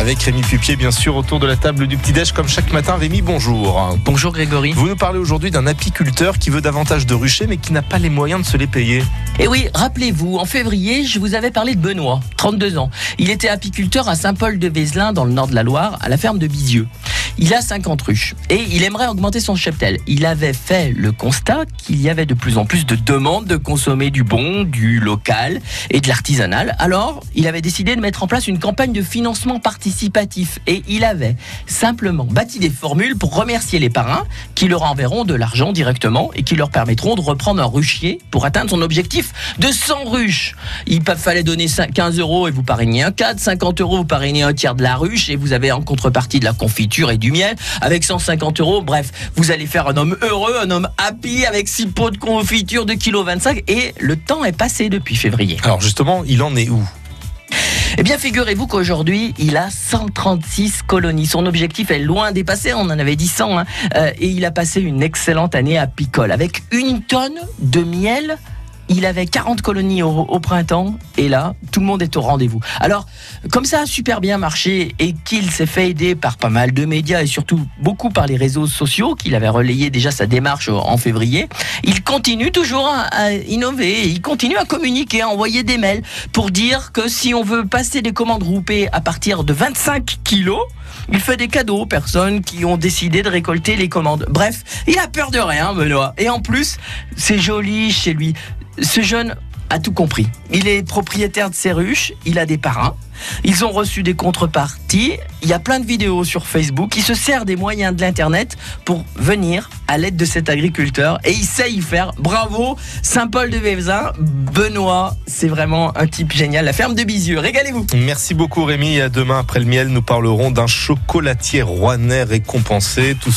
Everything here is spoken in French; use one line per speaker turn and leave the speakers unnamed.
Avec Rémi Pupier, bien sûr, autour de la table du petit-déj, comme chaque matin. Rémi, bonjour.
Bonjour Grégory.
Vous nous parlez aujourd'hui d'un apiculteur qui veut davantage de ruchers, mais qui n'a pas les moyens de se les payer.
Et eh oui, rappelez-vous, en février, je vous avais parlé de Benoît, 32 ans. Il était apiculteur à Saint-Paul-de-Vézelin, dans le nord de la Loire, à la ferme de Bizieux. Il a 50 ruches et il aimerait augmenter son cheptel. Il avait fait le constat qu'il y avait de plus en plus de demandes de consommer du bon, du local et de l'artisanal. Alors, il avait décidé de mettre en place une campagne de financement participatif et il avait simplement bâti des formules pour remercier les parrains qui leur enverront de l'argent directement et qui leur permettront de reprendre un ruchier pour atteindre son objectif de 100 ruches. Il fallait donner 15 euros et vous parrainez un cadre, 50 euros vous parrainez un tiers de la ruche et vous avez en contrepartie de la confiture et du miel avec 150 euros. Bref, vous allez faire un homme heureux, un homme happy avec 6 pots de confiture de kilo 25 et le temps est passé depuis février.
Alors justement, il en est où?
Eh bien, figurez-vous qu'aujourd'hui, il a 136 colonies. Son objectif est loin dépassé, on en avait dit 100, hein. euh, et il a passé une excellente année à Picole, avec une tonne de miel il avait 40 colonies au, printemps et là, tout le monde est au rendez-vous. Alors, comme ça a super bien marché et qu'il s'est fait aider par pas mal de médias et surtout beaucoup par les réseaux sociaux, qu'il avait relayé déjà sa démarche en février, il continue toujours à, innover, il continue à communiquer, à envoyer des mails pour dire que si on veut passer des commandes groupées à partir de 25 kilos, il fait des cadeaux aux personnes qui ont décidé de récolter les commandes. Bref, il a peur de rien, Benoît. Et en plus, c'est joli chez lui. Ce jeune a tout compris. Il est propriétaire de ses ruches, il a des parrains. Ils ont reçu des contreparties. Il y a plein de vidéos sur Facebook. Il se sert des moyens de l'Internet pour venir à l'aide de cet agriculteur. Et il sait y faire. Bravo, Saint-Paul de Vévezin. Benoît, c'est vraiment un type génial. La ferme de Bizieux. Régalez-vous.
Merci beaucoup Rémi. à demain, après le miel, nous parlerons d'un chocolatier rouennais récompensé.